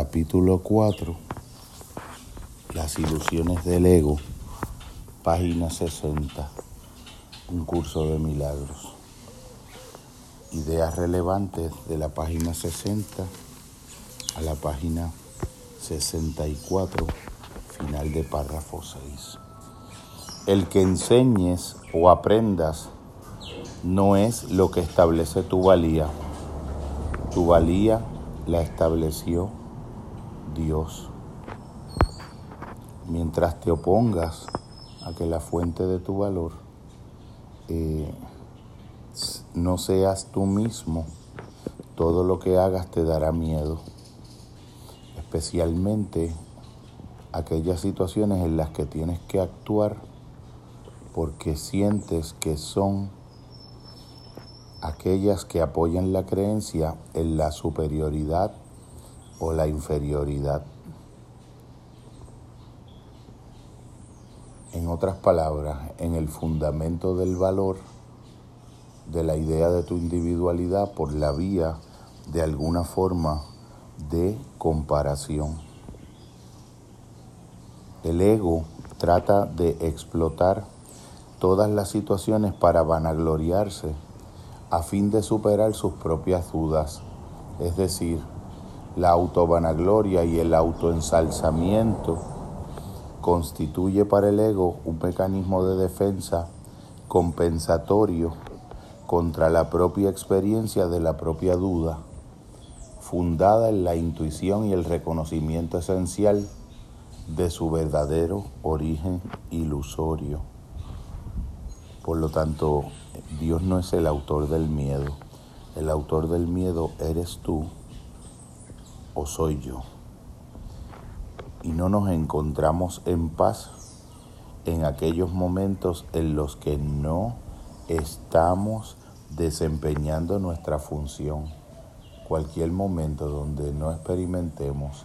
Capítulo 4. Las ilusiones del ego. Página 60. Un curso de milagros. Ideas relevantes de la página 60 a la página 64, final de párrafo 6. El que enseñes o aprendas no es lo que establece tu valía. Tu valía la estableció Dios. Mientras te opongas a que la fuente de tu valor eh, no seas tú mismo, todo lo que hagas te dará miedo, especialmente aquellas situaciones en las que tienes que actuar porque sientes que son aquellas que apoyan la creencia en la superioridad o la inferioridad. En otras palabras, en el fundamento del valor de la idea de tu individualidad por la vía de alguna forma de comparación. El ego trata de explotar todas las situaciones para vanagloriarse a fin de superar sus propias dudas, es decir, la autovanagloria y el autoensalzamiento constituye para el ego un mecanismo de defensa compensatorio contra la propia experiencia de la propia duda, fundada en la intuición y el reconocimiento esencial de su verdadero origen ilusorio. Por lo tanto, Dios no es el autor del miedo. El autor del miedo eres tú o soy yo. Y no nos encontramos en paz en aquellos momentos en los que no estamos desempeñando nuestra función. Cualquier momento donde no experimentemos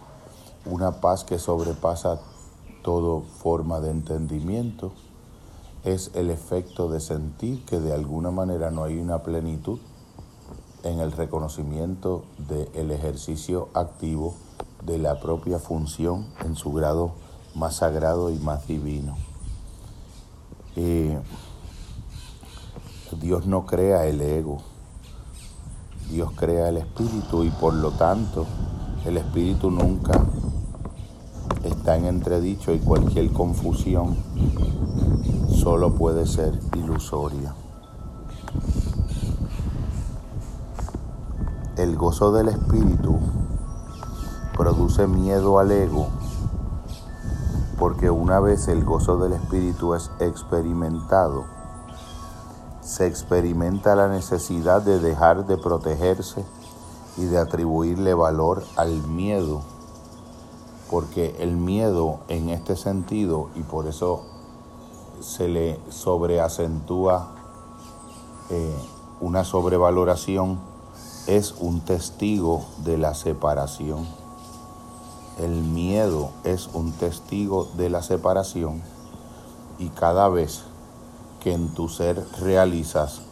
una paz que sobrepasa toda forma de entendimiento, es el efecto de sentir que de alguna manera no hay una plenitud en el reconocimiento del ejercicio activo de la propia función en su grado más sagrado y más divino. Eh, Dios no crea el ego, Dios crea el espíritu y por lo tanto el espíritu nunca está en entredicho y cualquier confusión solo puede ser ilusoria. El gozo del espíritu produce miedo al ego porque una vez el gozo del espíritu es experimentado, se experimenta la necesidad de dejar de protegerse y de atribuirle valor al miedo, porque el miedo en este sentido, y por eso se le sobreacentúa eh, una sobrevaloración, es un testigo de la separación. El miedo es un testigo de la separación y cada vez que en tu ser realizas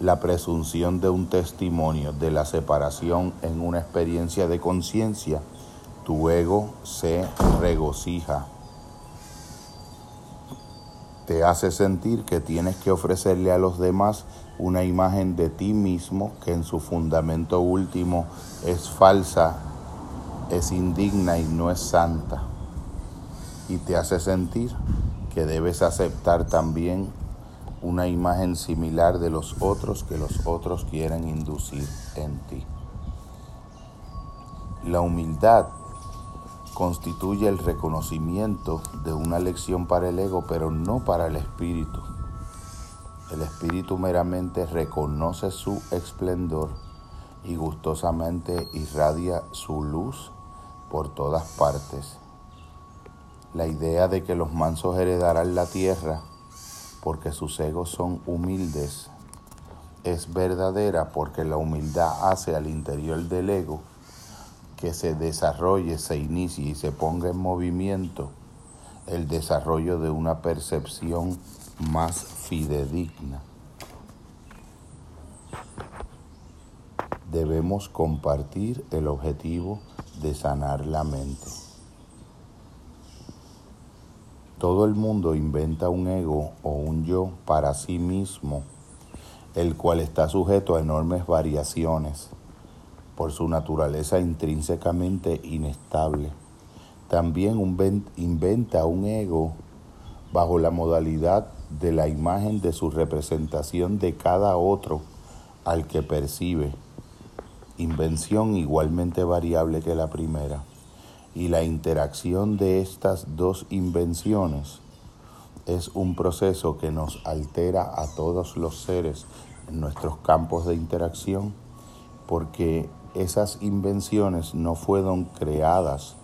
la presunción de un testimonio de la separación en una experiencia de conciencia, tu ego se regocija te hace sentir que tienes que ofrecerle a los demás una imagen de ti mismo que en su fundamento último es falsa, es indigna y no es santa. Y te hace sentir que debes aceptar también una imagen similar de los otros que los otros quieren inducir en ti. La humildad constituye el reconocimiento de una lección para el ego, pero no para el espíritu. El espíritu meramente reconoce su esplendor y gustosamente irradia su luz por todas partes. La idea de que los mansos heredarán la tierra porque sus egos son humildes es verdadera porque la humildad hace al interior del ego que se desarrolle, se inicie y se ponga en movimiento el desarrollo de una percepción más fidedigna. Debemos compartir el objetivo de sanar la mente. Todo el mundo inventa un ego o un yo para sí mismo, el cual está sujeto a enormes variaciones por su naturaleza intrínsecamente inestable. También inventa un ego bajo la modalidad de la imagen de su representación de cada otro al que percibe, invención igualmente variable que la primera y la interacción de estas dos invenciones es un proceso que nos altera a todos los seres en nuestros campos de interacción porque esas invenciones no fueron creadas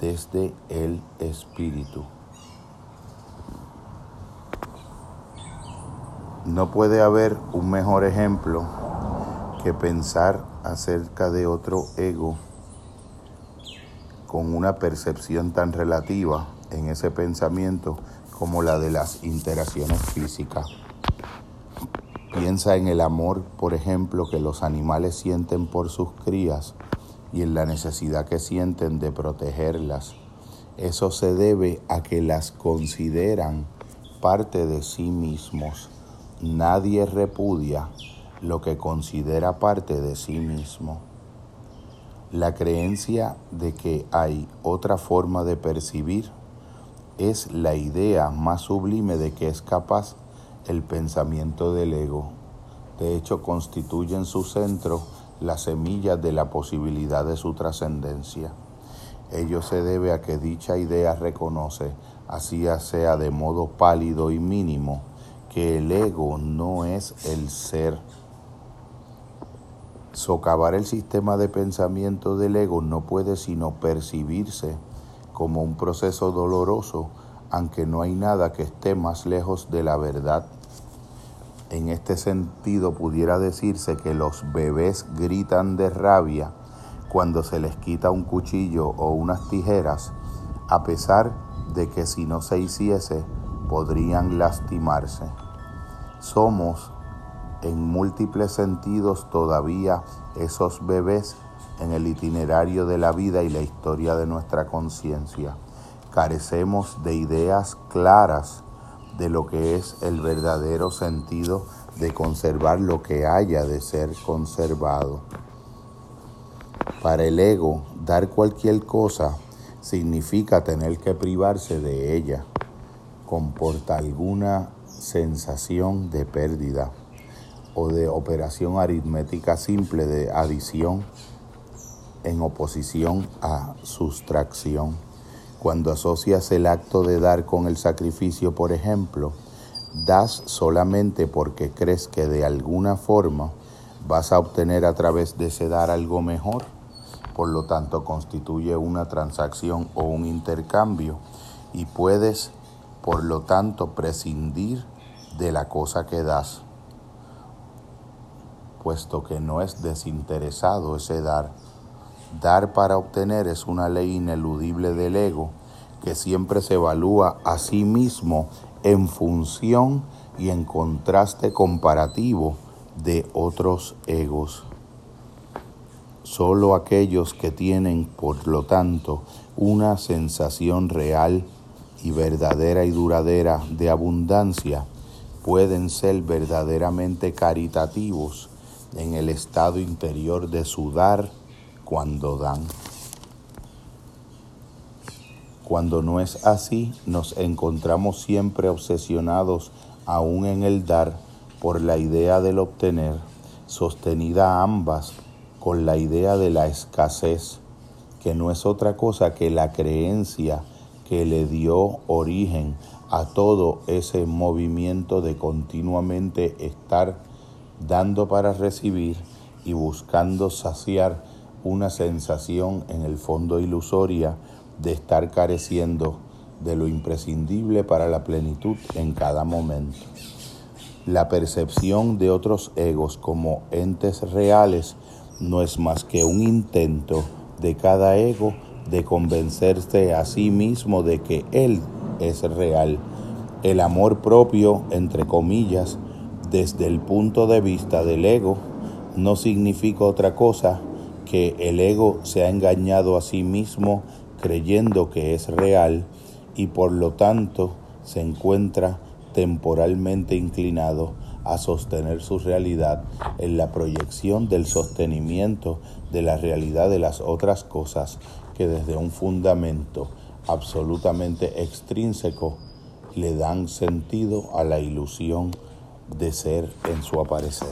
desde el espíritu. No puede haber un mejor ejemplo que pensar acerca de otro ego con una percepción tan relativa en ese pensamiento como la de las interacciones físicas. Piensa en el amor, por ejemplo, que los animales sienten por sus crías y en la necesidad que sienten de protegerlas. Eso se debe a que las consideran parte de sí mismos. Nadie repudia lo que considera parte de sí mismo. La creencia de que hay otra forma de percibir es la idea más sublime de que es capaz el pensamiento del ego. De hecho, constituye en su centro la semilla de la posibilidad de su trascendencia. Ello se debe a que dicha idea reconoce, así sea de modo pálido y mínimo, que el ego no es el ser Socavar el sistema de pensamiento del ego no puede sino percibirse como un proceso doloroso, aunque no hay nada que esté más lejos de la verdad. En este sentido pudiera decirse que los bebés gritan de rabia cuando se les quita un cuchillo o unas tijeras, a pesar de que si no se hiciese podrían lastimarse. Somos en múltiples sentidos todavía esos bebés en el itinerario de la vida y la historia de nuestra conciencia. Carecemos de ideas claras de lo que es el verdadero sentido de conservar lo que haya de ser conservado. Para el ego, dar cualquier cosa significa tener que privarse de ella, comporta alguna sensación de pérdida o de operación aritmética simple de adición en oposición a sustracción. Cuando asocias el acto de dar con el sacrificio, por ejemplo, das solamente porque crees que de alguna forma vas a obtener a través de ese dar algo mejor, por lo tanto constituye una transacción o un intercambio y puedes, por lo tanto, prescindir de la cosa que das puesto que no es desinteresado ese dar. Dar para obtener es una ley ineludible del ego que siempre se evalúa a sí mismo en función y en contraste comparativo de otros egos. Solo aquellos que tienen, por lo tanto, una sensación real y verdadera y duradera de abundancia pueden ser verdaderamente caritativos en el estado interior de sudar cuando dan. Cuando no es así, nos encontramos siempre obsesionados, aún en el dar, por la idea del obtener, sostenida ambas con la idea de la escasez, que no es otra cosa que la creencia que le dio origen a todo ese movimiento de continuamente estar dando para recibir y buscando saciar una sensación en el fondo ilusoria de estar careciendo de lo imprescindible para la plenitud en cada momento. La percepción de otros egos como entes reales no es más que un intento de cada ego de convencerse a sí mismo de que él es real. El amor propio, entre comillas, desde el punto de vista del ego, no significa otra cosa que el ego se ha engañado a sí mismo creyendo que es real y por lo tanto se encuentra temporalmente inclinado a sostener su realidad en la proyección del sostenimiento de la realidad de las otras cosas que desde un fundamento absolutamente extrínseco le dan sentido a la ilusión de ser en su aparecer.